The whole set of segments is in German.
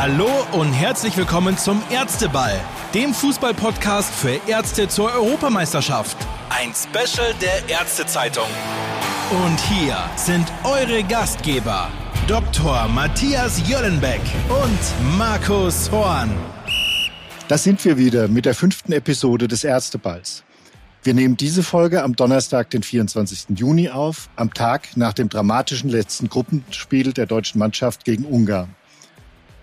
Hallo und herzlich willkommen zum Ärzteball, dem Fußballpodcast für Ärzte zur Europameisterschaft. Ein Special der Ärztezeitung. Und hier sind eure Gastgeber, Dr. Matthias Jöllenbeck und Markus Horn. Da sind wir wieder mit der fünften Episode des Ärzteballs. Wir nehmen diese Folge am Donnerstag, den 24. Juni auf, am Tag nach dem dramatischen letzten Gruppenspiel der deutschen Mannschaft gegen Ungarn.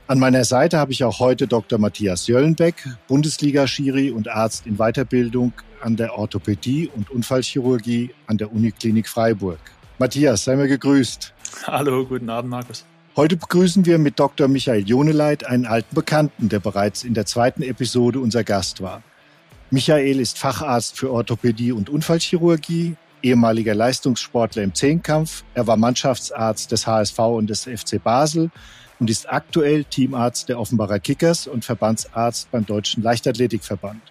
An meiner Seite habe ich auch heute Dr. Matthias Jöllenbeck, Bundesliga-Schiri und Arzt in Weiterbildung an der Orthopädie und Unfallchirurgie an der Uniklinik Freiburg. Matthias, sei mir gegrüßt. Hallo, guten Abend, Markus. Heute begrüßen wir mit Dr. Michael Joneleit einen alten Bekannten, der bereits in der zweiten Episode unser Gast war. Michael ist Facharzt für Orthopädie und Unfallchirurgie, ehemaliger Leistungssportler im Zehnkampf. Er war Mannschaftsarzt des HSV und des FC Basel und ist aktuell Teamarzt der Offenbarer Kickers und Verbandsarzt beim Deutschen Leichtathletikverband.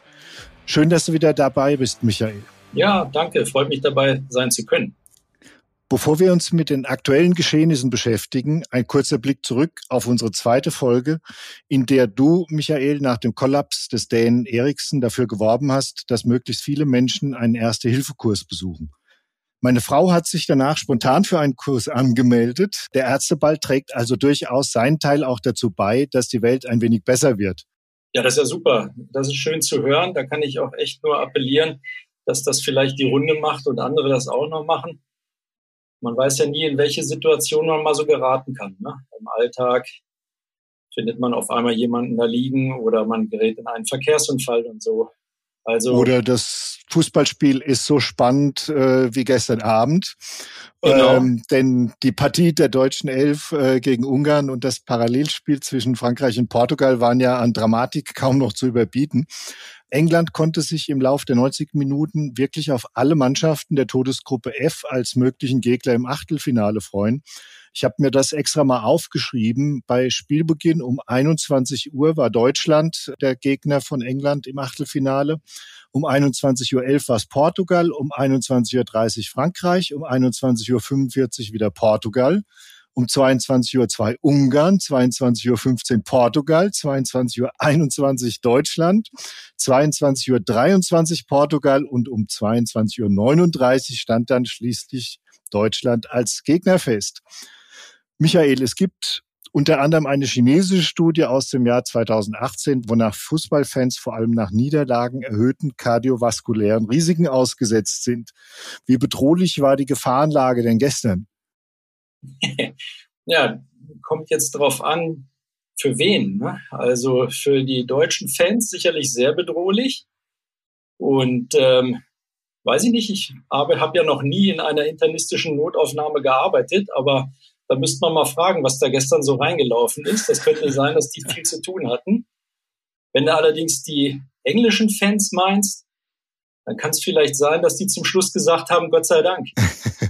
Schön, dass du wieder dabei bist, Michael. Ja, danke. Freut mich dabei sein zu können. Bevor wir uns mit den aktuellen Geschehnissen beschäftigen, ein kurzer Blick zurück auf unsere zweite Folge, in der du, Michael, nach dem Kollaps des Dänen Eriksen dafür geworben hast, dass möglichst viele Menschen einen Erste-Hilfe-Kurs besuchen. Meine Frau hat sich danach spontan für einen Kurs angemeldet. Der Ärzteball trägt also durchaus seinen Teil auch dazu bei, dass die Welt ein wenig besser wird. Ja, das ist ja super. Das ist schön zu hören. Da kann ich auch echt nur appellieren, dass das vielleicht die Runde macht und andere das auch noch machen. Man weiß ja nie, in welche Situation man mal so geraten kann. Ne? Im Alltag findet man auf einmal jemanden da liegen oder man gerät in einen Verkehrsunfall und so. Also oder das Fußballspiel ist so spannend äh, wie gestern Abend. Genau. Ähm, denn die Partie der deutschen Elf äh, gegen Ungarn und das Parallelspiel zwischen Frankreich und Portugal waren ja an Dramatik kaum noch zu überbieten. England konnte sich im Lauf der 90 Minuten wirklich auf alle Mannschaften der Todesgruppe F als möglichen Gegner im Achtelfinale freuen. Ich habe mir das extra mal aufgeschrieben. Bei Spielbeginn um 21 Uhr war Deutschland der Gegner von England im Achtelfinale. Um 21.11 Uhr war es Portugal, um 21.30 Uhr Frankreich, um 21.45 Uhr wieder Portugal um 22.02 Uhr Ungarn, 22.15 Uhr Portugal, 22.21 Uhr Deutschland, 22.23 Uhr Portugal und um 22.39 Uhr stand dann schließlich Deutschland als Gegner fest. Michael, es gibt unter anderem eine chinesische Studie aus dem Jahr 2018, wonach Fußballfans vor allem nach Niederlagen erhöhten kardiovaskulären Risiken ausgesetzt sind. Wie bedrohlich war die Gefahrenlage denn gestern? Ja, kommt jetzt drauf an, für wen. Ne? Also für die deutschen Fans sicherlich sehr bedrohlich. Und ähm, weiß ich nicht, ich habe hab ja noch nie in einer internistischen Notaufnahme gearbeitet, aber da müsste man mal fragen, was da gestern so reingelaufen ist. Das könnte sein, dass die viel zu tun hatten. Wenn du allerdings die englischen Fans meinst, dann kann es vielleicht sein, dass die zum Schluss gesagt haben, Gott sei Dank.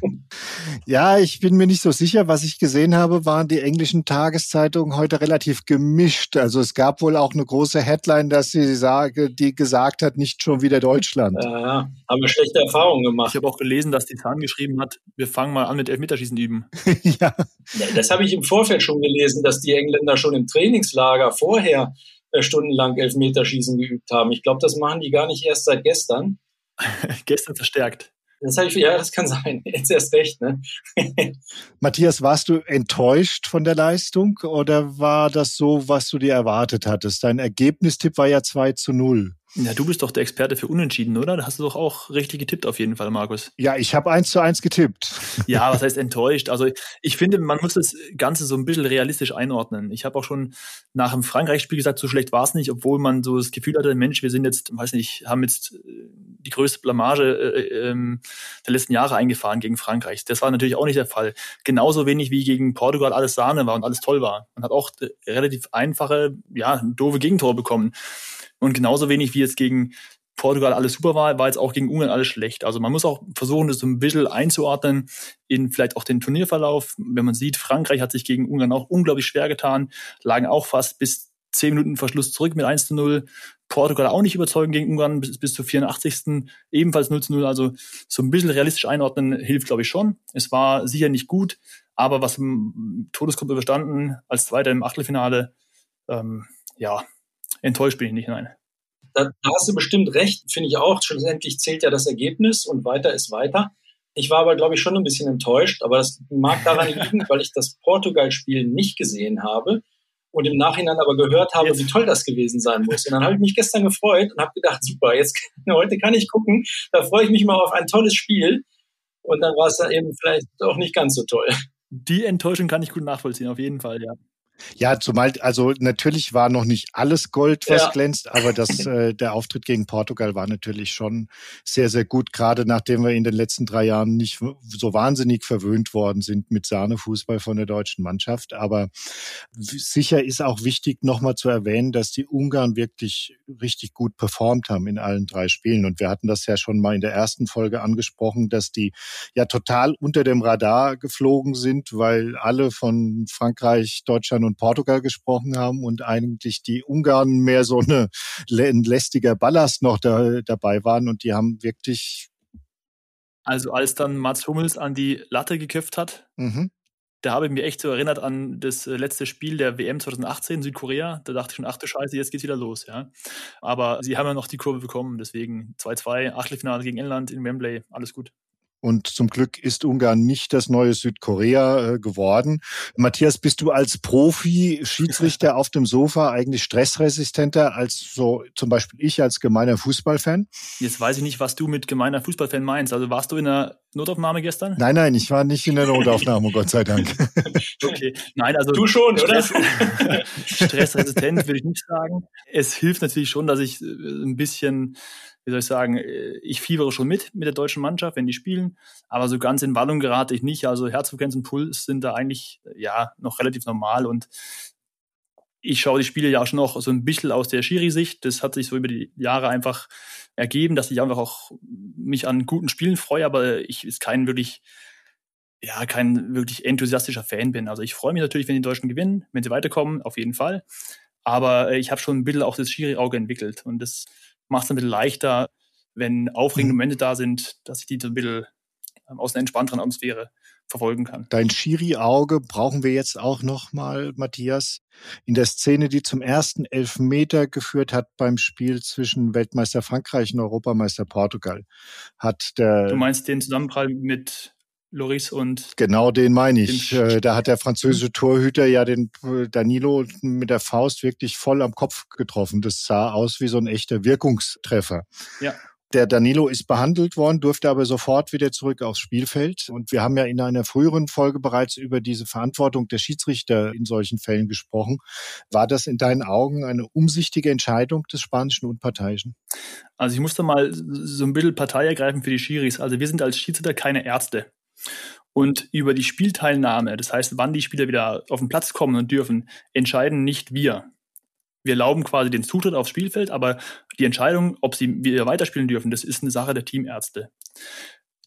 ja, ich bin mir nicht so sicher. Was ich gesehen habe, waren die englischen Tageszeitungen heute relativ gemischt. Also es gab wohl auch eine große Headline, dass sie sage, die gesagt hat, nicht schon wieder Deutschland. Ja, haben wir schlechte Erfahrungen gemacht. Ich habe auch gelesen, dass die Zahn geschrieben hat, wir fangen mal an mit Elfmeterschießen üben. ja. ja. Das habe ich im Vorfeld schon gelesen, dass die Engländer schon im Trainingslager vorher äh, stundenlang Elfmeterschießen geübt haben. Ich glaube, das machen die gar nicht erst seit gestern. gestern verstärkt. Das habe ich, ja, das kann sein. Jetzt erst recht, ne? Matthias, warst du enttäuscht von der Leistung oder war das so, was du dir erwartet hattest? Dein Ergebnistipp war ja 2 zu 0. Ja, du bist doch der Experte für Unentschieden, oder? Da hast du doch auch richtig getippt auf jeden Fall, Markus. Ja, ich habe eins zu eins getippt. Ja, was heißt enttäuscht? Also ich finde, man muss das Ganze so ein bisschen realistisch einordnen. Ich habe auch schon nach dem Frankreich-Spiel gesagt, so schlecht war es nicht, obwohl man so das Gefühl hatte, Mensch, wir sind jetzt, weiß nicht, haben jetzt äh, die größte Blamage äh, ähm, der letzten Jahre eingefahren gegen Frankreich. Das war natürlich auch nicht der Fall. Genauso wenig wie gegen Portugal alles Sahne war und alles toll war. Man hat auch äh, relativ einfache, ja, doofe Gegentore bekommen. Und genauso wenig wie jetzt gegen Portugal alles super war, war jetzt auch gegen Ungarn alles schlecht. Also man muss auch versuchen, das so ein bisschen einzuordnen in vielleicht auch den Turnierverlauf. Wenn man sieht, Frankreich hat sich gegen Ungarn auch unglaublich schwer getan, lagen auch fast bis zehn Minuten Verschluss zurück mit 1 zu 0. Portugal auch nicht überzeugend gegen Ungarn bis, bis zur 84. ebenfalls 0 zu 0. Also so ein bisschen realistisch einordnen hilft, glaube ich, schon. Es war sicher nicht gut, aber was im Todesgruppe überstanden als Zweiter im Achtelfinale ähm, ja, enttäuscht bin ich nicht, nein. Da, da hast du bestimmt recht, finde ich auch. Schlussendlich zählt ja das Ergebnis und weiter ist weiter. Ich war aber, glaube ich, schon ein bisschen enttäuscht, aber das mag daran liegen, weil ich das Portugal-Spiel nicht gesehen habe und im Nachhinein aber gehört habe, wie toll das gewesen sein muss. Und dann habe ich mich gestern gefreut und habe gedacht, super, jetzt heute kann ich gucken. Da freue ich mich mal auf ein tolles Spiel. Und dann war es dann eben vielleicht auch nicht ganz so toll. Die Enttäuschung kann ich gut nachvollziehen, auf jeden Fall, ja. Ja, zumal, also natürlich war noch nicht alles Gold, was ja. glänzt, aber das, äh, der Auftritt gegen Portugal war natürlich schon sehr, sehr gut, gerade nachdem wir in den letzten drei Jahren nicht so wahnsinnig verwöhnt worden sind mit Sahnefußball von der deutschen Mannschaft. Aber sicher ist auch wichtig, nochmal zu erwähnen, dass die Ungarn wirklich richtig gut performt haben in allen drei Spielen. Und wir hatten das ja schon mal in der ersten Folge angesprochen, dass die ja total unter dem Radar geflogen sind, weil alle von Frankreich, Deutschland und Portugal gesprochen haben und eigentlich die Ungarn mehr so eine, ein lästiger Ballast noch da, dabei waren und die haben wirklich. Also als dann Mats Hummels an die Latte geköpft hat, mhm. da habe ich mich echt so erinnert an das äh, letzte Spiel der WM 2018 in Südkorea. Da dachte ich schon, ach du Scheiße, jetzt geht's wieder los, ja. Aber sie haben ja noch die Kurve bekommen, deswegen 2-2, Achtelfinale gegen England in Wembley, alles gut. Und zum Glück ist Ungarn nicht das neue Südkorea äh, geworden. Matthias, bist du als Profi-Schiedsrichter auf dem Sofa eigentlich stressresistenter als so zum Beispiel ich als gemeiner Fußballfan? Jetzt weiß ich nicht, was du mit gemeiner Fußballfan meinst. Also warst du in der Notaufnahme gestern? Nein, nein, ich war nicht in der Notaufnahme, Gott sei Dank. Okay, nein, also du schon, Stress, oder? Stressresistent würde ich nicht sagen. Es hilft natürlich schon, dass ich äh, ein bisschen wie soll ich sagen, äh, ich fiebere schon mit mit der deutschen Mannschaft, wenn die spielen, aber so ganz in Wallung gerate ich nicht. Also Herzfrequenz und Puls sind da eigentlich ja noch relativ normal und ich schaue die Spiele ja auch schon noch so ein bisschen aus der Schiri-Sicht. Das hat sich so über die Jahre einfach ergeben, dass ich einfach auch mich an guten Spielen freue, aber ich ist kein wirklich ja, kein wirklich enthusiastischer Fan bin. Also ich freue mich natürlich, wenn die Deutschen gewinnen, wenn sie weiterkommen, auf jeden Fall. Aber äh, ich habe schon ein bisschen auch das Schiri-Auge entwickelt. Und das macht es ein bisschen leichter, wenn aufregende mhm. Momente da sind, dass ich die so ein bisschen ähm, aus einer entspannteren Atmosphäre verfolgen kann. Dein Schiri-Auge brauchen wir jetzt auch nochmal, Matthias. In der Szene, die zum ersten Elfmeter geführt hat beim Spiel zwischen Weltmeister Frankreich und Europameister Portugal, hat der... Du meinst den Zusammenprall mit Loris und. Genau den meine ich. Äh, da hat der französische Torhüter ja den äh, Danilo mit der Faust wirklich voll am Kopf getroffen. Das sah aus wie so ein echter Wirkungstreffer. Ja. Der Danilo ist behandelt worden, durfte aber sofort wieder zurück aufs Spielfeld. Und wir haben ja in einer früheren Folge bereits über diese Verantwortung der Schiedsrichter in solchen Fällen gesprochen. War das in deinen Augen eine umsichtige Entscheidung des spanischen Unparteiischen? Also ich musste mal so ein bisschen Partei ergreifen für die Schiris. Also wir sind als Schiedsrichter keine Ärzte. Und über die Spielteilnahme, das heißt, wann die Spieler wieder auf den Platz kommen und dürfen, entscheiden nicht wir. Wir erlauben quasi den Zutritt aufs Spielfeld, aber die Entscheidung, ob sie wieder weiterspielen dürfen, das ist eine Sache der Teamärzte.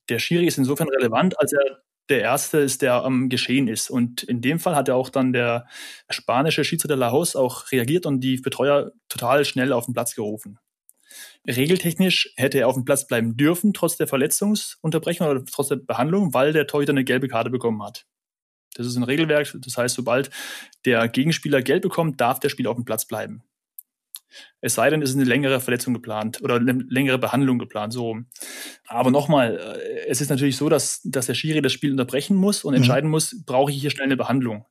Der Schiri ist insofern relevant, als er der Erste ist, der am Geschehen ist. Und in dem Fall hat ja auch dann der spanische Schiedsrichter Lajos auch reagiert und die Betreuer total schnell auf den Platz gerufen. Regeltechnisch hätte er auf dem Platz bleiben dürfen, trotz der Verletzungsunterbrechung oder trotz der Behandlung, weil der Torhüter eine gelbe Karte bekommen hat. Das ist ein Regelwerk, das heißt, sobald der Gegenspieler gelb bekommt, darf der Spieler auf dem Platz bleiben. Es sei denn, es ist eine längere Verletzung geplant oder eine längere Behandlung geplant, so. Aber nochmal, äh, es ist natürlich so, dass, dass der Schiri das Spiel unterbrechen muss und mhm. entscheiden muss, brauche ich hier schnell eine Behandlung.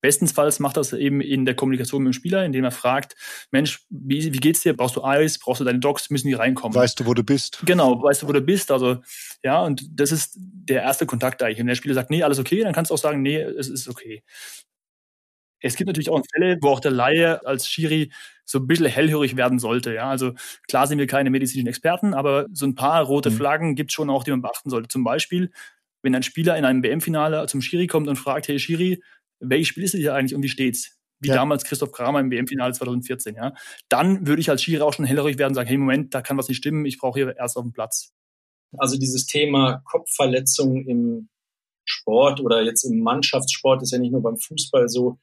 Bestensfalls macht das eben in der Kommunikation mit dem Spieler, indem er fragt, Mensch, wie, wie geht's dir? Brauchst du Eis? Brauchst du deine Docs? Müssen die reinkommen? Weißt du, wo du bist? Genau, weißt du, wo du bist? Also, ja, und das ist der erste Kontakt eigentlich. Wenn der Spieler sagt, nee, alles okay, dann kannst du auch sagen, nee, es ist okay. Es gibt natürlich auch Fälle, wo auch der Laie als Schiri so ein bisschen hellhörig werden sollte. Ja, also klar sind wir keine medizinischen Experten, aber so ein paar rote mhm. Flaggen gibt es schon auch, die man beachten sollte. Zum Beispiel, wenn ein Spieler in einem WM-Finale zum Schiri kommt und fragt, hey Schiri, welches Spiel ist es hier eigentlich und wie steht's? Wie ja. damals Christoph Kramer im WM-Finale 2014, ja. Dann würde ich als Schiri auch schon hellhörig werden und sagen, hey Moment, da kann was nicht stimmen, ich brauche hier erst auf dem Platz. Also dieses Thema Kopfverletzung im Sport oder jetzt im Mannschaftssport ist ja nicht nur beim Fußball so,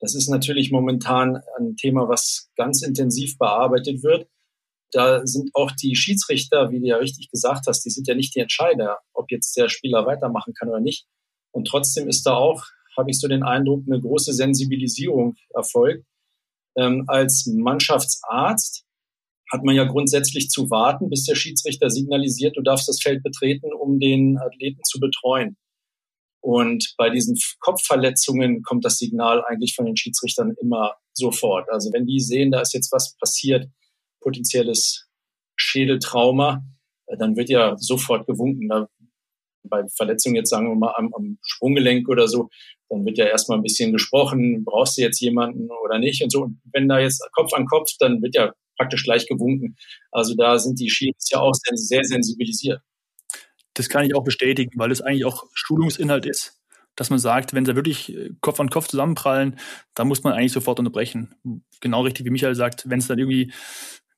das ist natürlich momentan ein Thema, was ganz intensiv bearbeitet wird. Da sind auch die Schiedsrichter, wie du ja richtig gesagt hast, die sind ja nicht die Entscheider, ob jetzt der Spieler weitermachen kann oder nicht. Und trotzdem ist da auch, habe ich so den Eindruck, eine große Sensibilisierung erfolgt. Ähm, als Mannschaftsarzt hat man ja grundsätzlich zu warten, bis der Schiedsrichter signalisiert, du darfst das Feld betreten, um den Athleten zu betreuen. Und bei diesen Kopfverletzungen kommt das Signal eigentlich von den Schiedsrichtern immer sofort. Also wenn die sehen, da ist jetzt was passiert, potenzielles Schädeltrauma, dann wird ja sofort gewunken. Da, bei Verletzungen jetzt sagen wir mal am, am Sprunggelenk oder so, dann wird ja erstmal ein bisschen gesprochen, brauchst du jetzt jemanden oder nicht und so. Und wenn da jetzt Kopf an Kopf, dann wird ja praktisch gleich gewunken. Also da sind die Schieds ja auch sehr, sehr sensibilisiert. Das kann ich auch bestätigen, weil es eigentlich auch Schulungsinhalt ist, dass man sagt, wenn sie wirklich äh, Kopf an Kopf zusammenprallen, dann muss man eigentlich sofort unterbrechen. Genau richtig, wie Michael sagt, wenn es dann irgendwie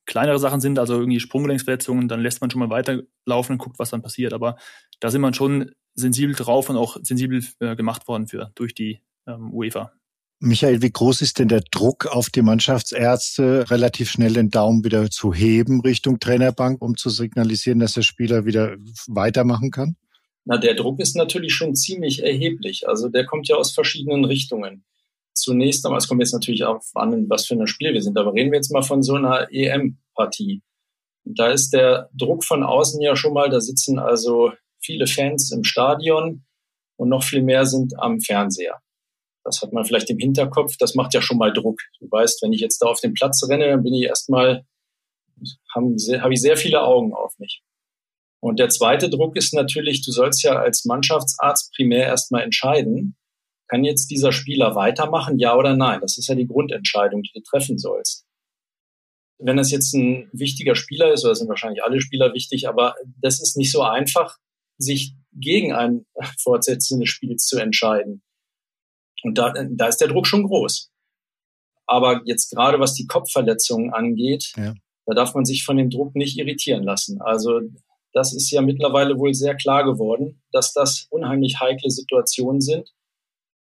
kleinere Sachen sind, also irgendwie Sprunggelenksverletzungen, dann lässt man schon mal weiterlaufen und guckt, was dann passiert. Aber da sind man schon sensibel drauf und auch sensibel äh, gemacht worden für durch die ähm, UEFA. Michael, wie groß ist denn der Druck auf die Mannschaftsärzte, relativ schnell den Daumen wieder zu heben Richtung Trainerbank, um zu signalisieren, dass der Spieler wieder weitermachen kann? Na, der Druck ist natürlich schon ziemlich erheblich. Also der kommt ja aus verschiedenen Richtungen. Zunächst einmal, es kommt jetzt natürlich auch an, was für ein Spiel wir sind, aber reden wir jetzt mal von so einer EM-Partie. Da ist der Druck von außen ja schon mal, da sitzen also viele Fans im Stadion und noch viel mehr sind am Fernseher. Das hat man vielleicht im Hinterkopf. Das macht ja schon mal Druck. Du weißt, wenn ich jetzt da auf den Platz renne, dann bin ich erstmal, habe hab ich sehr viele Augen auf mich. Und der zweite Druck ist natürlich, du sollst ja als Mannschaftsarzt primär erstmal entscheiden, kann jetzt dieser Spieler weitermachen, ja oder nein? Das ist ja die Grundentscheidung, die du treffen sollst. Wenn das jetzt ein wichtiger Spieler ist, oder sind wahrscheinlich alle Spieler wichtig, aber das ist nicht so einfach, sich gegen ein Fortsetzen des Spiels zu entscheiden. Und da, da ist der Druck schon groß. Aber jetzt gerade was die Kopfverletzungen angeht, ja. da darf man sich von dem Druck nicht irritieren lassen. Also das ist ja mittlerweile wohl sehr klar geworden, dass das unheimlich heikle Situationen sind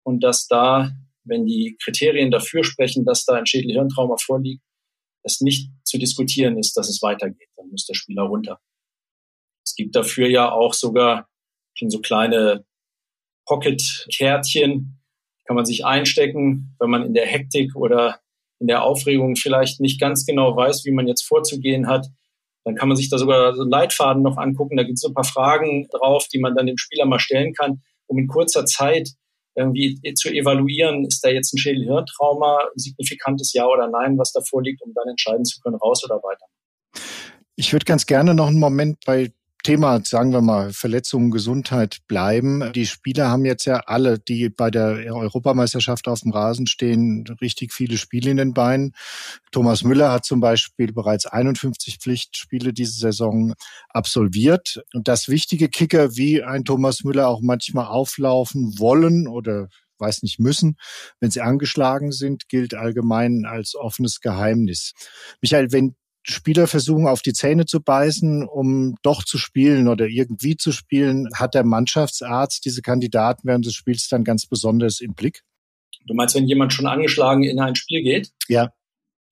und dass da, wenn die Kriterien dafür sprechen, dass da ein Schädelhirntrauma vorliegt, es nicht zu diskutieren ist, dass es weitergeht. Dann muss der Spieler runter. Es gibt dafür ja auch sogar schon so kleine Pocket-Kärtchen, kann man sich einstecken, wenn man in der Hektik oder in der Aufregung vielleicht nicht ganz genau weiß, wie man jetzt vorzugehen hat. Dann kann man sich da sogar so einen Leitfaden noch angucken. Da gibt es so ein paar Fragen drauf, die man dann dem Spieler mal stellen kann, um in kurzer Zeit irgendwie zu evaluieren, ist da jetzt ein Schädelhirntrauma, signifikantes Ja oder Nein, was da vorliegt, um dann entscheiden zu können, raus oder weiter. Ich würde ganz gerne noch einen Moment bei Thema, sagen wir mal, Verletzungen, Gesundheit bleiben. Die Spieler haben jetzt ja alle, die bei der Europameisterschaft auf dem Rasen stehen, richtig viele Spiele in den Beinen. Thomas Müller hat zum Beispiel bereits 51 Pflichtspiele diese Saison absolviert. Und das wichtige Kicker, wie ein Thomas Müller auch manchmal auflaufen wollen oder weiß nicht müssen, wenn sie angeschlagen sind, gilt allgemein als offenes Geheimnis. Michael, wenn Spieler versuchen, auf die Zähne zu beißen, um doch zu spielen oder irgendwie zu spielen, hat der Mannschaftsarzt diese Kandidaten während des Spiels dann ganz besonders im Blick? Du meinst, wenn jemand schon angeschlagen in ein Spiel geht? Ja.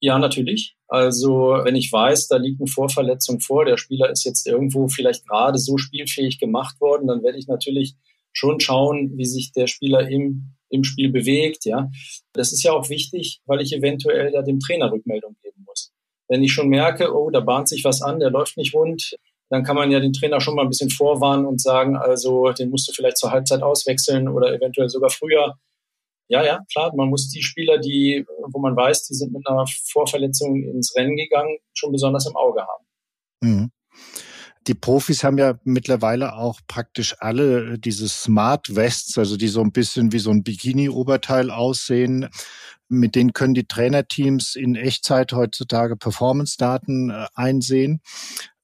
Ja, natürlich. Also wenn ich weiß, da liegt eine Vorverletzung vor, der Spieler ist jetzt irgendwo vielleicht gerade so spielfähig gemacht worden, dann werde ich natürlich schon schauen, wie sich der Spieler im, im Spiel bewegt. Ja, das ist ja auch wichtig, weil ich eventuell ja dem Trainer Rückmeldung geben. Wenn ich schon merke, oh, da bahnt sich was an, der läuft nicht rund, dann kann man ja den Trainer schon mal ein bisschen vorwarnen und sagen, also den musst du vielleicht zur Halbzeit auswechseln oder eventuell sogar früher. Ja, ja, klar, man muss die Spieler, die, wo man weiß, die sind mit einer Vorverletzung ins Rennen gegangen, schon besonders im Auge haben. Mhm. Die Profis haben ja mittlerweile auch praktisch alle diese Smart Vests, also die so ein bisschen wie so ein Bikini-Oberteil aussehen. Mit denen können die Trainerteams in Echtzeit heutzutage Performance-Daten äh, einsehen,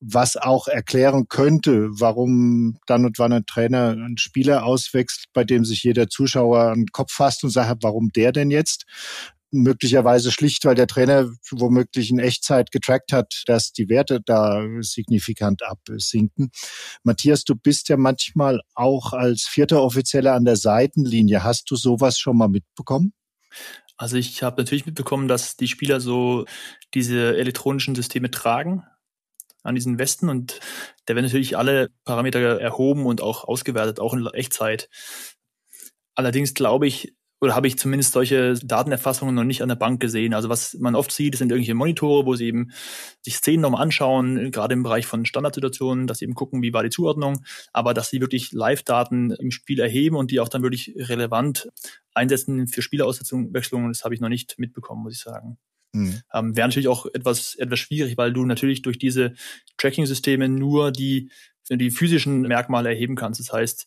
was auch erklären könnte, warum dann und wann ein Trainer einen Spieler auswechselt, bei dem sich jeder Zuschauer den Kopf fasst und sagt, warum der denn jetzt? Möglicherweise schlicht, weil der Trainer womöglich in Echtzeit getrackt hat, dass die Werte da signifikant absinken. Matthias, du bist ja manchmal auch als vierter Offizieller an der Seitenlinie. Hast du sowas schon mal mitbekommen? Also ich habe natürlich mitbekommen, dass die Spieler so diese elektronischen Systeme tragen an diesen Westen und da werden natürlich alle Parameter erhoben und auch ausgewertet, auch in Echtzeit. Allerdings glaube ich, oder habe ich zumindest solche Datenerfassungen noch nicht an der Bank gesehen. Also was man oft sieht, sind irgendwelche Monitore, wo sie eben sich Szenen nochmal anschauen, gerade im Bereich von Standardsituationen, dass sie eben gucken, wie war die Zuordnung, aber dass sie wirklich Live-Daten im Spiel erheben und die auch dann wirklich relevant einsetzen für Spielerauswechslungen, das habe ich noch nicht mitbekommen, muss ich sagen. Mhm. Ähm, Wäre natürlich auch etwas, etwas schwierig, weil du natürlich durch diese Tracking-Systeme nur die, die physischen Merkmale erheben kannst. Das heißt,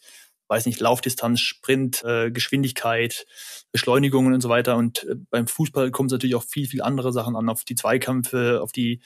weiß nicht, Laufdistanz, Sprint, äh, Geschwindigkeit, Beschleunigungen und so weiter. Und äh, beim Fußball kommt es natürlich auch viel, viel andere Sachen an, auf die Zweikämpfe, auf die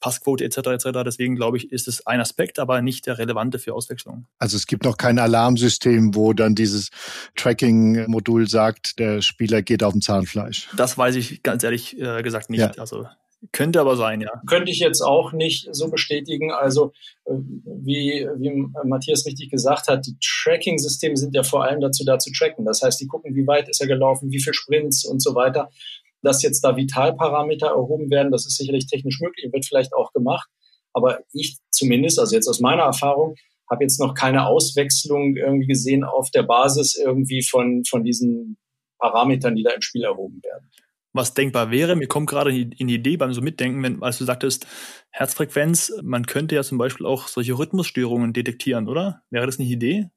Passquote etc. etc. Deswegen glaube ich, ist es ein Aspekt, aber nicht der relevante für Auswechslung. Also es gibt noch kein Alarmsystem, wo dann dieses Tracking-Modul sagt, der Spieler geht auf dem Zahnfleisch. Das weiß ich ganz ehrlich äh, gesagt nicht. Ja. Also könnte aber sein, ja. Könnte ich jetzt auch nicht so bestätigen. Also äh, wie, wie Matthias richtig gesagt hat, die Tracking-Systeme sind ja vor allem dazu da zu tracken. Das heißt, die gucken, wie weit ist er gelaufen, wie viele Sprints und so weiter. Dass jetzt da Vitalparameter erhoben werden, das ist sicherlich technisch möglich, wird vielleicht auch gemacht. Aber ich zumindest, also jetzt aus meiner Erfahrung, habe jetzt noch keine Auswechslung irgendwie gesehen auf der Basis irgendwie von, von diesen Parametern, die da im Spiel erhoben werden was denkbar wäre. Mir kommt gerade in die Idee beim so Mitdenken, wenn, als du sagtest, Herzfrequenz, man könnte ja zum Beispiel auch solche Rhythmusstörungen detektieren, oder? Wäre das eine Idee?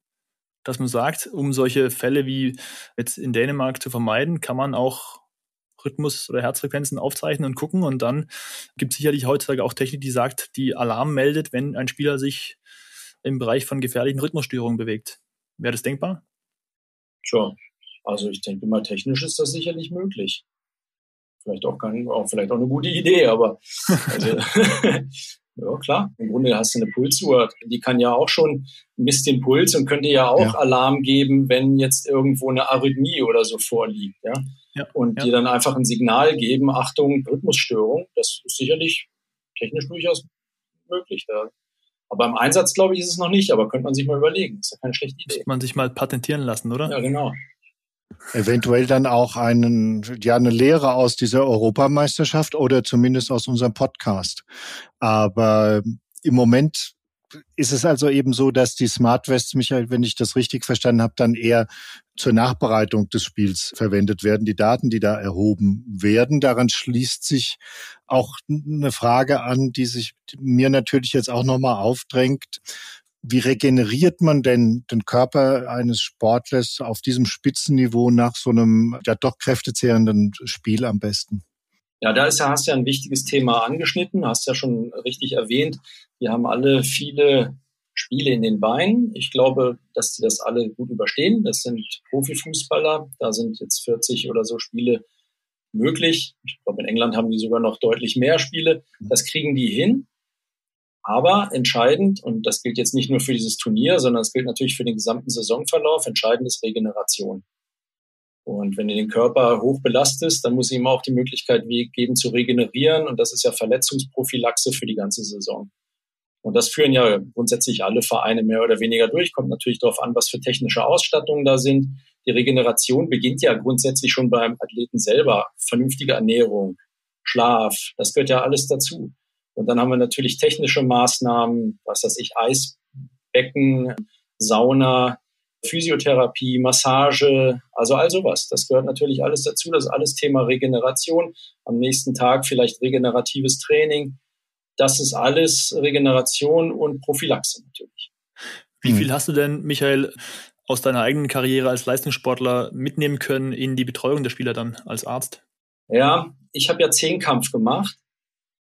Dass man sagt, um solche Fälle wie jetzt in Dänemark zu vermeiden, kann man auch Rhythmus oder Herzfrequenzen aufzeichnen und gucken. Und dann gibt es sicherlich heutzutage auch Technik, die sagt, die Alarm meldet, wenn ein Spieler sich im Bereich von gefährlichen Rhythmusstörungen bewegt. Wäre das denkbar? Tja, also ich denke mal, technisch ist das sicherlich möglich vielleicht auch, kein, auch vielleicht auch eine gute Idee, aber also, ja klar, im Grunde hast du eine Pulsuhr, die kann ja auch schon misst den Puls und könnte ja auch ja. Alarm geben, wenn jetzt irgendwo eine Arrhythmie oder so vorliegt, ja. ja. Und ja. dir dann einfach ein Signal geben, Achtung, Rhythmusstörung, das ist sicherlich technisch durchaus möglich. Da. Aber im Einsatz, glaube ich, ist es noch nicht, aber könnte man sich mal überlegen. Das ist ja keine schlechte Idee. Muss man sich mal patentieren lassen, oder? Ja, genau eventuell dann auch einen, ja, eine Lehre aus dieser Europameisterschaft oder zumindest aus unserem Podcast. Aber im Moment ist es also eben so, dass die Smart Vests, Michael, wenn ich das richtig verstanden habe, dann eher zur Nachbereitung des Spiels verwendet werden, die Daten, die da erhoben werden. Daran schließt sich auch eine Frage an, die sich mir natürlich jetzt auch nochmal aufdrängt. Wie regeneriert man denn den Körper eines Sportlers auf diesem Spitzenniveau nach so einem ja doch kräftezehrenden Spiel am besten? Ja, da ist, hast du ja ein wichtiges Thema angeschnitten, hast ja schon richtig erwähnt. Wir haben alle viele Spiele in den Beinen. Ich glaube, dass sie das alle gut überstehen. Das sind Profifußballer. Da sind jetzt 40 oder so Spiele möglich. Ich glaube, in England haben die sogar noch deutlich mehr Spiele. Das kriegen die hin. Aber entscheidend, und das gilt jetzt nicht nur für dieses Turnier, sondern es gilt natürlich für den gesamten Saisonverlauf, entscheidend ist Regeneration. Und wenn du den Körper hoch belastest, dann muss ihm auch die Möglichkeit geben zu regenerieren. Und das ist ja Verletzungsprophylaxe für die ganze Saison. Und das führen ja grundsätzlich alle Vereine mehr oder weniger durch. Kommt natürlich darauf an, was für technische Ausstattungen da sind. Die Regeneration beginnt ja grundsätzlich schon beim Athleten selber. Vernünftige Ernährung, Schlaf, das gehört ja alles dazu. Und dann haben wir natürlich technische Maßnahmen, was weiß ich, Eisbecken, Sauna, Physiotherapie, Massage, also all sowas. Das gehört natürlich alles dazu. Das ist alles Thema Regeneration. Am nächsten Tag vielleicht regeneratives Training. Das ist alles Regeneration und Prophylaxe natürlich. Wie viel hast du denn, Michael, aus deiner eigenen Karriere als Leistungssportler mitnehmen können in die Betreuung der Spieler dann als Arzt? Ja, ich habe ja Zehnkampf gemacht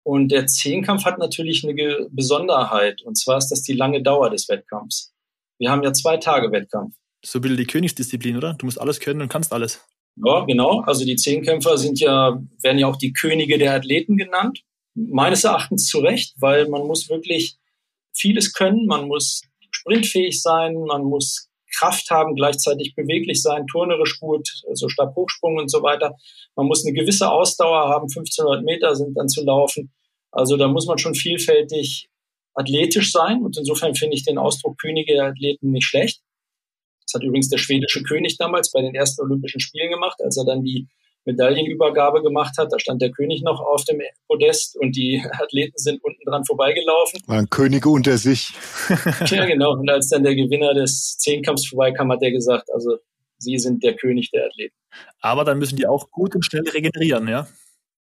und der Zehnkampf hat natürlich eine Besonderheit. Und zwar ist das die lange Dauer des Wettkampfs. Wir haben ja zwei Tage Wettkampf. So ein bisschen die Königsdisziplin, oder? Du musst alles können und kannst alles. Ja, genau. Also die Zehnkämpfer sind ja, werden ja auch die Könige der Athleten genannt. Meines Erachtens zu Recht, weil man muss wirklich vieles können. Man muss sprintfähig sein, man muss Kraft haben, gleichzeitig beweglich sein, turnerisch gut, also Stabhochsprung und so weiter. Man muss eine gewisse Ausdauer haben, 1500 Meter sind dann zu laufen. Also da muss man schon vielfältig athletisch sein und insofern finde ich den Ausdruck Könige der Athleten nicht schlecht. Das hat übrigens der schwedische König damals bei den ersten Olympischen Spielen gemacht, als er dann die Medaillenübergabe gemacht hat. Da stand der König noch auf dem Podest und die Athleten sind unten dran vorbeigelaufen. Waren Könige unter sich. ja, genau. Und als dann der Gewinner des Zehnkampfs vorbeikam, hat er gesagt, also sie sind der König der Athleten. Aber dann müssen die auch gut und schnell regenerieren, ja?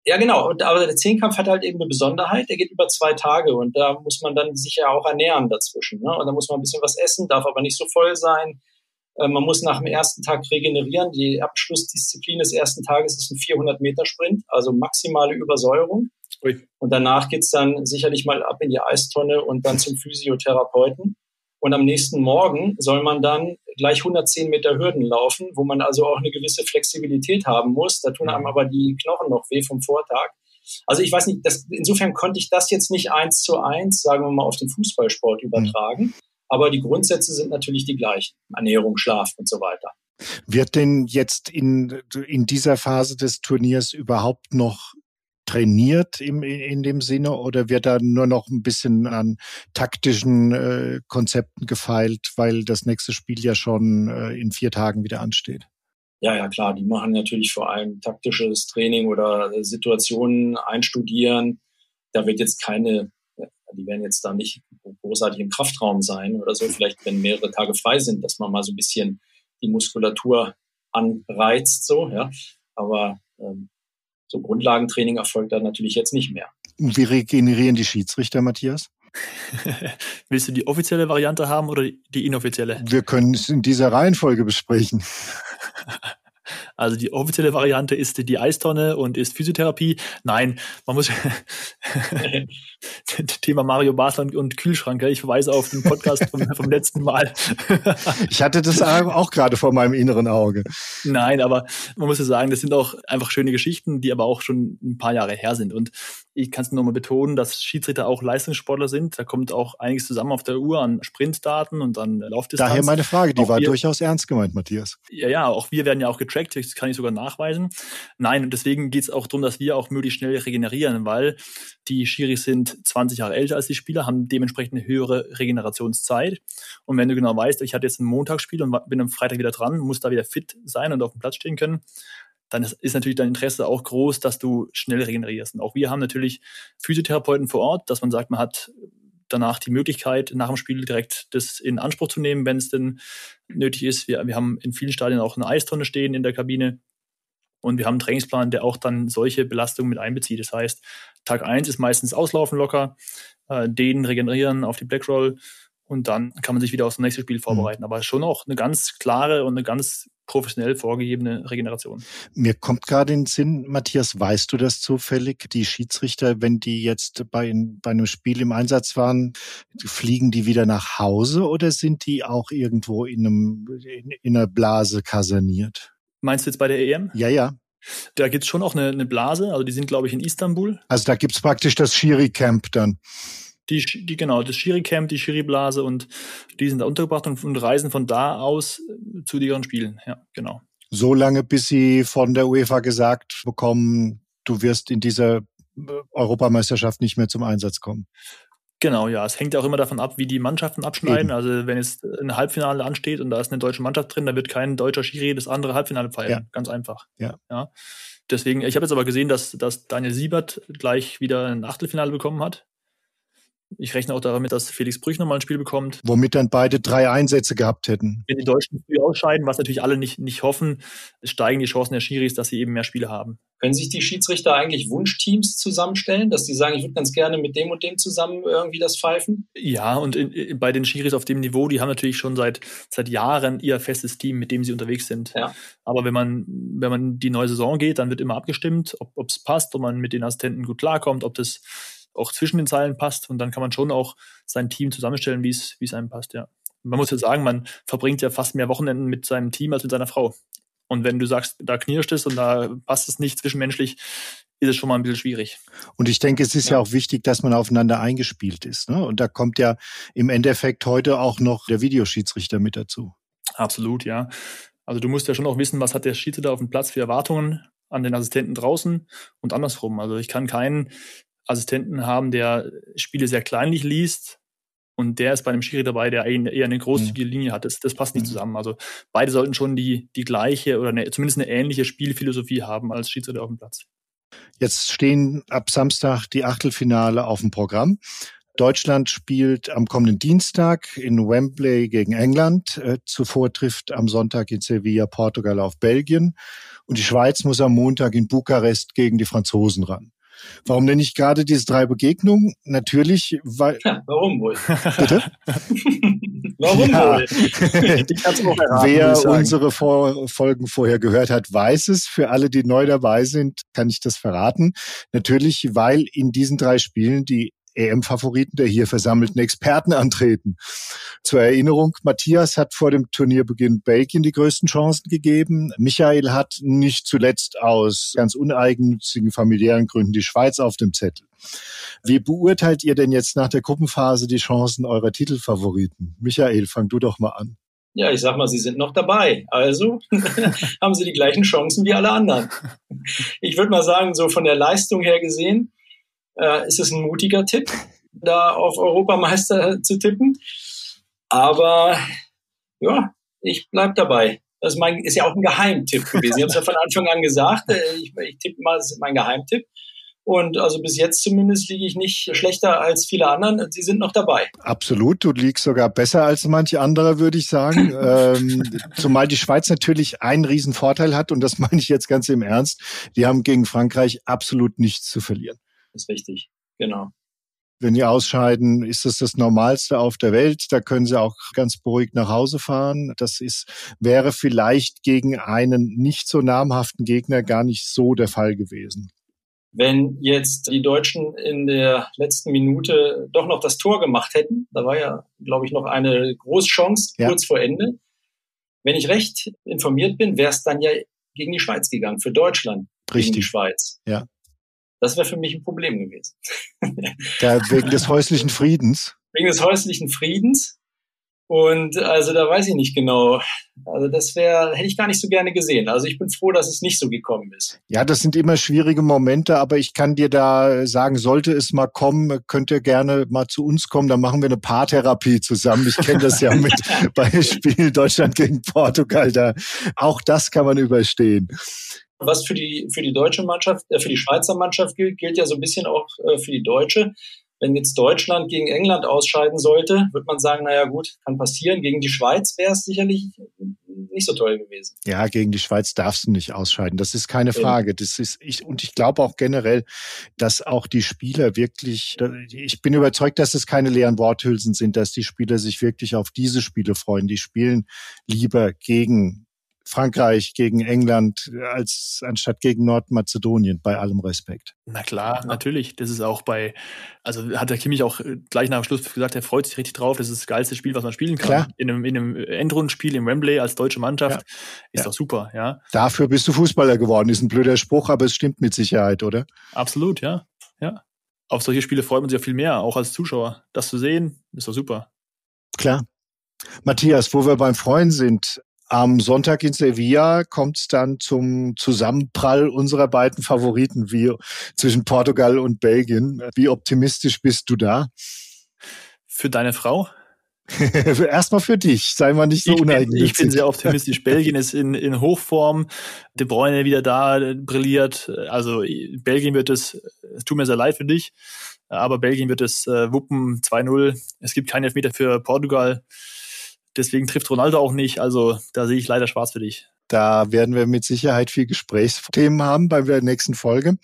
Ja, genau. Und, aber der Zehnkampf hat halt eben eine Besonderheit. Der geht über zwei Tage und da muss man dann sich ja auch ernähren dazwischen. Ne? Und da muss man ein bisschen was essen, darf aber nicht so voll sein. Äh, man muss nach dem ersten Tag regenerieren. Die Abschlussdisziplin des ersten Tages ist ein 400 Meter Sprint, also maximale Übersäuerung. Ui. Und danach geht's dann sicherlich mal ab in die Eistonne und dann zum Physiotherapeuten. Und am nächsten Morgen soll man dann gleich 110 Meter Hürden laufen, wo man also auch eine gewisse Flexibilität haben muss. Da tun einem aber die Knochen noch weh vom Vortag. Also ich weiß nicht, das, insofern konnte ich das jetzt nicht eins zu eins, sagen wir mal, auf den Fußballsport übertragen. Mhm. Aber die Grundsätze sind natürlich die gleichen. Ernährung, Schlaf und so weiter. Wird denn jetzt in, in dieser Phase des Turniers überhaupt noch trainiert im, in dem Sinne oder wird da nur noch ein bisschen an taktischen äh, Konzepten gefeilt, weil das nächste Spiel ja schon äh, in vier Tagen wieder ansteht? Ja, ja, klar. Die machen natürlich vor allem taktisches Training oder Situationen einstudieren. Da wird jetzt keine, die werden jetzt da nicht großartig im Kraftraum sein oder so. Vielleicht, wenn mehrere Tage frei sind, dass man mal so ein bisschen die Muskulatur anreizt, so, ja. Aber ähm, so Grundlagentraining erfolgt dann natürlich jetzt nicht mehr. Wie regenerieren die Schiedsrichter, Matthias? Willst du die offizielle Variante haben oder die inoffizielle? Wir können es in dieser Reihenfolge besprechen. Also die offizielle Variante ist die Eistonne und ist Physiotherapie. Nein, man muss Thema Mario Basler und Kühlschrank. Ich verweise auf den Podcast vom, vom letzten Mal. ich hatte das auch gerade vor meinem inneren Auge. Nein, aber man muss ja sagen, das sind auch einfach schöne Geschichten, die aber auch schon ein paar Jahre her sind. Und ich kann es nur mal betonen, dass Schiedsrichter auch Leistungssportler sind. Da kommt auch einiges zusammen auf der Uhr an Sprintdaten und an Laufdistanz. Daher meine Frage, die auch war wir, durchaus ernst gemeint, Matthias. Ja, ja, auch wir werden ja auch getrackt, das kann ich sogar nachweisen. Nein, und deswegen geht es auch darum, dass wir auch möglichst schnell regenerieren, weil die Schiris sind 20 Jahre älter als die Spieler, haben dementsprechend eine höhere Regenerationszeit. Und wenn du genau weißt, ich hatte jetzt ein Montagsspiel und bin am Freitag wieder dran, muss da wieder fit sein und auf dem Platz stehen können, dann ist natürlich dein Interesse auch groß, dass du schnell regenerierst. Und auch wir haben natürlich Physiotherapeuten vor Ort, dass man sagt, man hat danach die Möglichkeit, nach dem Spiel direkt das in Anspruch zu nehmen, wenn es denn nötig ist. Wir, wir haben in vielen Stadien auch eine Eistonne stehen in der Kabine. Und wir haben einen Trainingsplan, der auch dann solche Belastungen mit einbezieht. Das heißt, Tag eins ist meistens Auslaufen locker, äh, den regenerieren auf die Blackroll und dann kann man sich wieder aufs nächste Spiel vorbereiten. Mhm. Aber schon auch eine ganz klare und eine ganz professionell vorgegebene Regeneration. Mir kommt gerade in den Sinn, Matthias, weißt du das zufällig? Die Schiedsrichter, wenn die jetzt bei, bei einem Spiel im Einsatz waren, fliegen die wieder nach Hause oder sind die auch irgendwo in, einem, in, in einer Blase kaserniert? Meinst du jetzt bei der EM? Ja, ja. Da gibt's schon auch eine, eine Blase, also die sind, glaube ich, in Istanbul. Also da gibt's praktisch das Schiri-Camp dann. Die, die, genau, das Schiri-Camp, die Schiri-Blase und die sind da untergebracht und, und reisen von da aus äh, zu ihren Spielen. Ja, genau. So lange, bis sie von der UEFA gesagt bekommen, du wirst in dieser äh, Europameisterschaft nicht mehr zum Einsatz kommen. Genau, ja. Es hängt auch immer davon ab, wie die Mannschaften abschneiden. Eben. Also wenn jetzt ein Halbfinale ansteht und da ist eine deutsche Mannschaft drin, dann wird kein deutscher Schiri das andere Halbfinale feiern. Ja. Ganz einfach. Ja. ja. Deswegen, ich habe jetzt aber gesehen, dass, dass Daniel Siebert gleich wieder ein Achtelfinale bekommen hat. Ich rechne auch damit, dass Felix Brüch nochmal ein Spiel bekommt. Womit dann beide drei Einsätze gehabt hätten. Wenn die Deutschen früh ausscheiden, was natürlich alle nicht, nicht hoffen, steigen die Chancen der Schiris, dass sie eben mehr Spiele haben. Können sich die Schiedsrichter eigentlich Wunschteams zusammenstellen, dass die sagen, ich würde ganz gerne mit dem und dem zusammen irgendwie das pfeifen? Ja, und in, in, bei den Schiris auf dem Niveau, die haben natürlich schon seit, seit Jahren ihr festes Team, mit dem sie unterwegs sind. Ja. Aber wenn man, wenn man die neue Saison geht, dann wird immer abgestimmt, ob es passt, ob man mit den Assistenten gut klarkommt, ob das auch zwischen den Zeilen passt und dann kann man schon auch sein Team zusammenstellen, wie es wie es einem passt, ja. Man muss ja sagen, man verbringt ja fast mehr Wochenenden mit seinem Team als mit seiner Frau. Und wenn du sagst, da knirscht es und da passt es nicht zwischenmenschlich, ist es schon mal ein bisschen schwierig. Und ich denke, es ist ja, ja auch wichtig, dass man aufeinander eingespielt ist. Ne? Und da kommt ja im Endeffekt heute auch noch der Videoschiedsrichter mit dazu. Absolut, ja. Also du musst ja schon auch wissen, was hat der Schiedsrichter auf dem Platz für Erwartungen an den Assistenten draußen und andersrum. Also ich kann keinen Assistenten haben, der Spiele sehr kleinlich liest und der ist bei einem Schiri dabei, der eher eine großzügige mhm. Linie hat. Das, das passt nicht mhm. zusammen. Also beide sollten schon die, die gleiche oder eine, zumindest eine ähnliche Spielphilosophie haben als Schiedsrichter auf dem Platz. Jetzt stehen ab Samstag die Achtelfinale auf dem Programm. Deutschland spielt am kommenden Dienstag in Wembley gegen England. Äh, zuvor trifft am Sonntag in Sevilla Portugal auf Belgien. Und die Schweiz muss am Montag in Bukarest gegen die Franzosen ran. Warum nenne ich gerade diese drei Begegnungen? Natürlich, weil. Ja, warum wohl? Bitte? warum wohl? erraten, Wer unsere Vor Folgen vorher gehört hat, weiß es. Für alle, die neu dabei sind, kann ich das verraten. Natürlich, weil in diesen drei Spielen die EM-Favoriten der hier versammelten Experten antreten. Zur Erinnerung, Matthias hat vor dem Turnierbeginn Belgien die größten Chancen gegeben. Michael hat nicht zuletzt aus ganz uneigennützigen familiären Gründen die Schweiz auf dem Zettel. Wie beurteilt ihr denn jetzt nach der Gruppenphase die Chancen eurer Titelfavoriten? Michael, fang du doch mal an. Ja, ich sag mal, sie sind noch dabei. Also haben sie die gleichen Chancen wie alle anderen. Ich würde mal sagen, so von der Leistung her gesehen, äh, ist es ein mutiger Tipp, da auf Europameister zu tippen. Aber ja, ich bleib dabei. Das ist, mein, ist ja auch ein Geheimtipp gewesen. Ich habe es ja von Anfang an gesagt. Äh, ich, ich tippe mal, das ist mein Geheimtipp. Und also bis jetzt zumindest liege ich nicht schlechter als viele anderen. Sie sind noch dabei. Absolut. Du liegst sogar besser als manche andere, würde ich sagen. ähm, zumal die Schweiz natürlich einen riesen Vorteil hat. Und das meine ich jetzt ganz im Ernst. Die haben gegen Frankreich absolut nichts zu verlieren ist richtig. Genau. Wenn die ausscheiden, ist das das Normalste auf der Welt. Da können sie auch ganz beruhigt nach Hause fahren. Das ist, wäre vielleicht gegen einen nicht so namhaften Gegner gar nicht so der Fall gewesen. Wenn jetzt die Deutschen in der letzten Minute doch noch das Tor gemacht hätten, da war ja, glaube ich, noch eine große Chance ja. kurz vor Ende. Wenn ich recht informiert bin, wäre es dann ja gegen die Schweiz gegangen, für Deutschland Richtig. gegen die Schweiz. Ja. Das wäre für mich ein Problem gewesen. Ja, wegen des häuslichen Friedens. Wegen des häuslichen Friedens. Und also da weiß ich nicht genau. Also das wäre, hätte ich gar nicht so gerne gesehen. Also ich bin froh, dass es nicht so gekommen ist. Ja, das sind immer schwierige Momente, aber ich kann dir da sagen, sollte es mal kommen, könnt ihr gerne mal zu uns kommen, dann machen wir eine Paartherapie zusammen. Ich kenne das ja mit Beispiel Deutschland gegen Portugal. Da auch das kann man überstehen. Was für die, für die deutsche Mannschaft, äh, für die Schweizer Mannschaft gilt, gilt ja so ein bisschen auch äh, für die deutsche. Wenn jetzt Deutschland gegen England ausscheiden sollte, wird man sagen, naja gut, kann passieren. Gegen die Schweiz wäre es sicherlich nicht so toll gewesen. Ja, gegen die Schweiz darfst du nicht ausscheiden. Das ist keine Frage. Das ist ich und ich glaube auch generell, dass auch die Spieler wirklich. Ich bin überzeugt, dass es keine leeren Worthülsen sind, dass die Spieler sich wirklich auf diese Spiele freuen. Die spielen lieber gegen Frankreich gegen England als anstatt gegen Nordmazedonien, bei allem Respekt. Na klar, natürlich. Das ist auch bei, also hat der Kimmich auch gleich nach dem Schluss gesagt, er freut sich richtig drauf. Das ist das geilste Spiel, was man spielen kann. Klar. In einem, in einem Endrundenspiel im Wembley als deutsche Mannschaft ja. ist ja. doch super, ja. Dafür bist du Fußballer geworden, ist ein blöder Spruch, aber es stimmt mit Sicherheit, oder? Absolut, ja. Ja. Auf solche Spiele freut man sich ja viel mehr, auch als Zuschauer. Das zu sehen, ist doch super. Klar. Matthias, wo wir beim Freuen sind, am Sonntag in Sevilla kommt es dann zum Zusammenprall unserer beiden Favoriten wie zwischen Portugal und Belgien. Wie optimistisch bist du da? Für deine Frau? Erstmal für dich, sei mal nicht so uneigennützig. Ich bin sehr optimistisch. Belgien ist in, in Hochform, De Bruyne wieder da, brilliert. Also Belgien wird es, es tut mir sehr leid für dich, aber Belgien wird es äh, wuppen 2-0. Es gibt keinen Elfmeter für Portugal. Deswegen trifft Ronaldo auch nicht. Also da sehe ich leider schwarz für dich. Da werden wir mit Sicherheit viel Gesprächsthemen haben bei der nächsten Folge.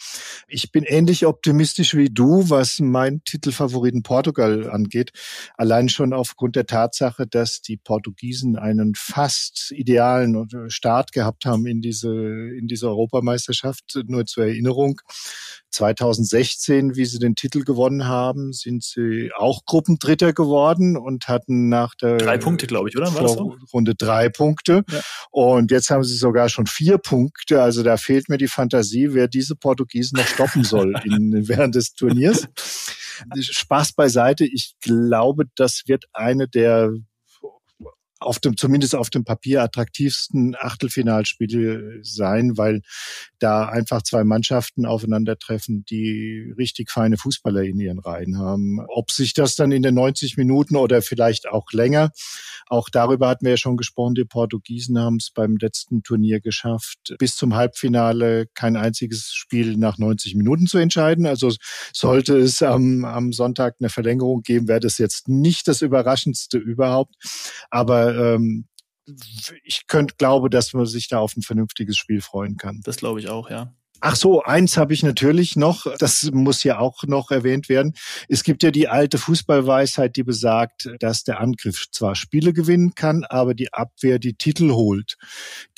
Ich bin ähnlich optimistisch wie du, was meinen Titelfavoriten Portugal angeht. Allein schon aufgrund der Tatsache, dass die Portugiesen einen fast idealen Start gehabt haben in diese, in diese Europameisterschaft. Nur zur Erinnerung. 2016, wie sie den Titel gewonnen haben, sind sie auch Gruppendritter geworden und hatten nach der drei Punkte, glaube ich, oder? War so? Runde drei Punkte. Ja. Und jetzt haben sie sogar schon vier Punkte. Also da fehlt mir die Fantasie, wer diese Portugiesen noch stoppen soll in, während des Turniers. Spaß beiseite. Ich glaube, das wird eine der auf dem, zumindest auf dem Papier attraktivsten Achtelfinalspiele sein, weil da einfach zwei Mannschaften aufeinandertreffen, die richtig feine Fußballer in ihren Reihen haben. Ob sich das dann in den 90 Minuten oder vielleicht auch länger, auch darüber hatten wir ja schon gesprochen, die Portugiesen haben es beim letzten Turnier geschafft, bis zum Halbfinale kein einziges Spiel nach 90 Minuten zu entscheiden. Also sollte es am, am Sonntag eine Verlängerung geben, wäre das jetzt nicht das Überraschendste überhaupt. Aber ähm, ich könnte glaube, dass man sich da auf ein vernünftiges Spiel freuen kann. Das glaube ich auch, ja. Ach so, eins habe ich natürlich noch, das muss ja auch noch erwähnt werden. Es gibt ja die alte Fußballweisheit, die besagt, dass der Angriff zwar Spiele gewinnen kann, aber die Abwehr die Titel holt.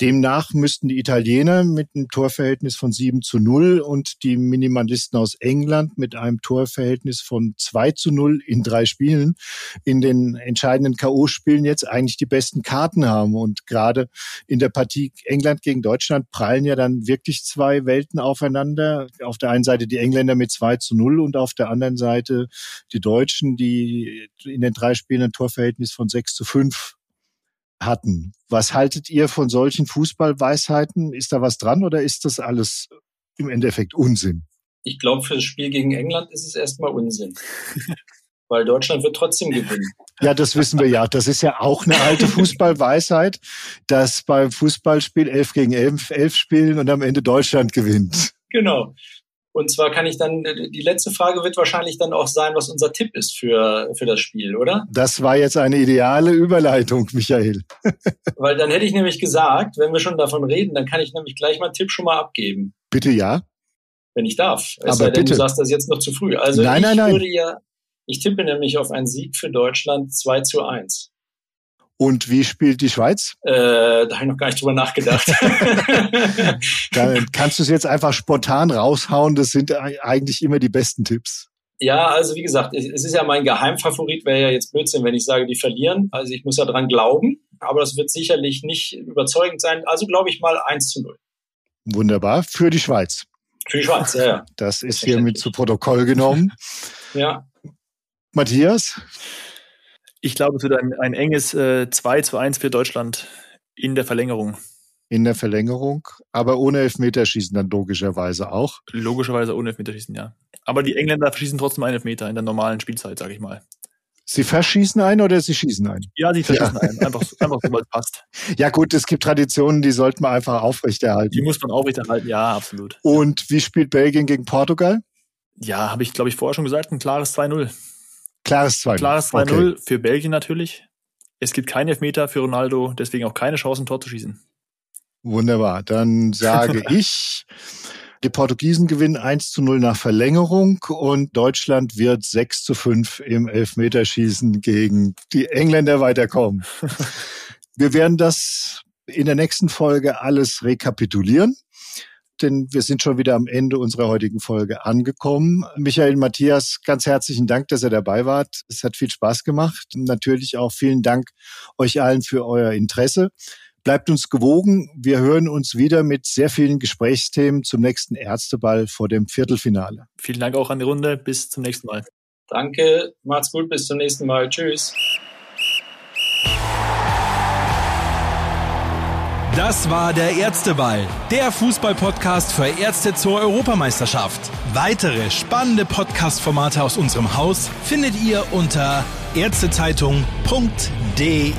Demnach müssten die Italiener mit einem Torverhältnis von 7 zu 0 und die Minimalisten aus England mit einem Torverhältnis von 2 zu 0 in drei Spielen in den entscheidenden K.O.-Spielen jetzt eigentlich die besten Karten haben. Und gerade in der Partie England gegen Deutschland prallen ja dann wirklich zwei Welten Mannschaften aufeinander. Auf der einen Seite die Engländer mit 2 zu 0 und auf der anderen Seite die Deutschen, die in den drei Spielen ein Torverhältnis von 6 zu 5 hatten. Was haltet ihr von solchen Fußballweisheiten? Ist da was dran oder ist das alles im Endeffekt Unsinn? Ich glaube, für das Spiel gegen England ist es erstmal Unsinn. weil Deutschland wird trotzdem gewinnen. Ja, das wissen wir ja. Das ist ja auch eine alte Fußballweisheit, dass beim Fußballspiel elf gegen elf, elf spielen und am Ende Deutschland gewinnt. Genau. Und zwar kann ich dann, die letzte Frage wird wahrscheinlich dann auch sein, was unser Tipp ist für, für das Spiel, oder? Das war jetzt eine ideale Überleitung, Michael. Weil dann hätte ich nämlich gesagt, wenn wir schon davon reden, dann kann ich nämlich gleich meinen Tipp schon mal abgeben. Bitte ja. Wenn ich darf. Es Aber sei denn, bitte. du sagst das jetzt noch zu früh. Also nein, ich nein, nein. würde ja, ich tippe nämlich auf einen Sieg für Deutschland 2 zu 1. Und wie spielt die Schweiz? Äh, da habe ich noch gar nicht drüber nachgedacht. Dann kannst du es jetzt einfach spontan raushauen. Das sind eigentlich immer die besten Tipps. Ja, also wie gesagt, es ist ja mein Geheimfavorit, wäre ja jetzt Blödsinn, wenn ich sage, die verlieren. Also ich muss ja dran glauben, aber das wird sicherlich nicht überzeugend sein. Also glaube ich mal 1 zu 0. Wunderbar. Für die Schweiz. Für die Schweiz, ja. ja. Das ist hiermit zu Protokoll genommen. ja. Matthias? Ich glaube, es wird ein, ein enges äh, 2 zu 1 für Deutschland in der Verlängerung. In der Verlängerung, aber ohne Elfmeterschießen dann logischerweise auch. Logischerweise ohne Elfmeterschießen, ja. Aber die Engländer verschießen trotzdem einen Elfmeter in der normalen Spielzeit, sage ich mal. Sie verschießen ein oder sie schießen ein? Ja, sie verschießen ja. ein. Einfach, einfach so, weil es passt. Ja gut, es gibt Traditionen, die sollte man einfach aufrechterhalten. Die muss man aufrechterhalten, ja, absolut. Und wie spielt Belgien gegen Portugal? Ja, habe ich, glaube ich, vorher schon gesagt, ein klares 2-0. Klares 2-0. Klares 2-0 okay. für Belgien natürlich. Es gibt keine Elfmeter für Ronaldo, deswegen auch keine Chance, ein Tor zu schießen. Wunderbar. Dann sage ich, die Portugiesen gewinnen 1 zu 0 nach Verlängerung und Deutschland wird 6 zu 5 im Elfmeterschießen gegen die Engländer weiterkommen. Wir werden das in der nächsten Folge alles rekapitulieren denn wir sind schon wieder am Ende unserer heutigen Folge angekommen. Michael Matthias, ganz herzlichen Dank, dass ihr dabei wart. Es hat viel Spaß gemacht. Natürlich auch vielen Dank euch allen für euer Interesse. Bleibt uns gewogen. Wir hören uns wieder mit sehr vielen Gesprächsthemen zum nächsten Ärzteball vor dem Viertelfinale. Vielen Dank auch an die Runde. Bis zum nächsten Mal. Danke. Macht's gut. Bis zum nächsten Mal. Tschüss. Das war der Ärzteball, der Fußballpodcast für Ärzte zur Europameisterschaft. Weitere spannende Podcast-Formate aus unserem Haus findet ihr unter ärztezeitung.de.